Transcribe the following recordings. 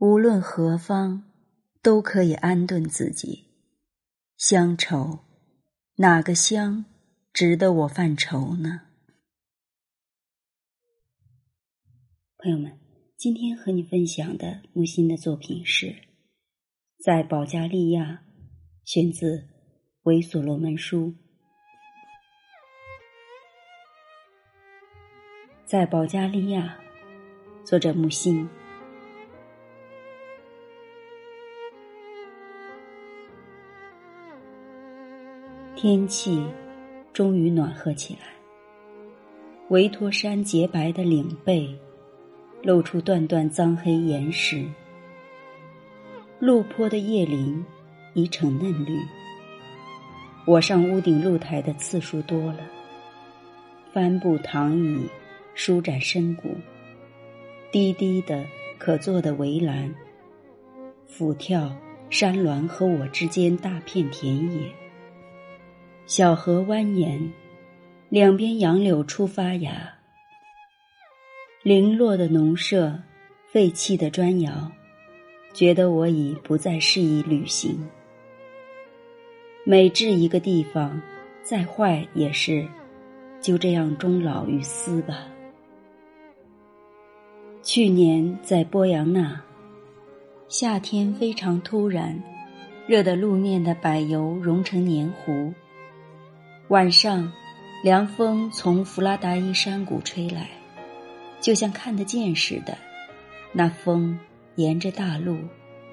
无论何方，都可以安顿自己。乡愁，哪个乡值得我犯愁呢？朋友们，今天和你分享的木心的作品是《在保加利亚》，选自《维所罗门书》。在保加利亚，作者木心。天气终于暖和起来，维托山洁白的岭背露出段段脏黑岩石，路坡的叶林已成嫩绿。我上屋顶露台的次数多了，帆布躺椅舒展身骨，低低的可坐的围栏，俯眺山峦和我之间大片田野。小河蜿蜒，两边杨柳初发芽。零落的农舍，废弃的砖窑，觉得我已不再适宜旅行。每至一个地方，再坏也是，就这样终老于斯吧。去年在波扬那，夏天非常突然，热得路面的柏油融成黏糊。晚上，凉风从弗拉达伊山谷吹来，就像看得见似的。那风沿着大路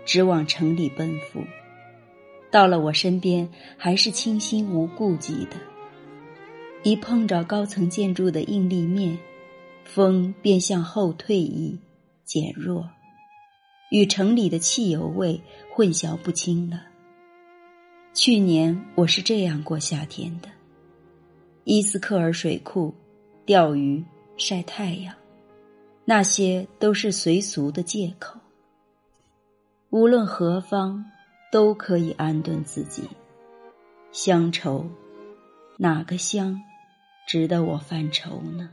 直往城里奔赴，到了我身边还是清新无顾忌的。一碰着高层建筑的硬立面，风便向后退移、减弱，与城里的汽油味混淆不清了。去年我是这样过夏天的。伊斯克尔水库，钓鱼、晒太阳，那些都是随俗的借口。无论何方，都可以安顿自己。乡愁，哪个乡值得我犯愁呢？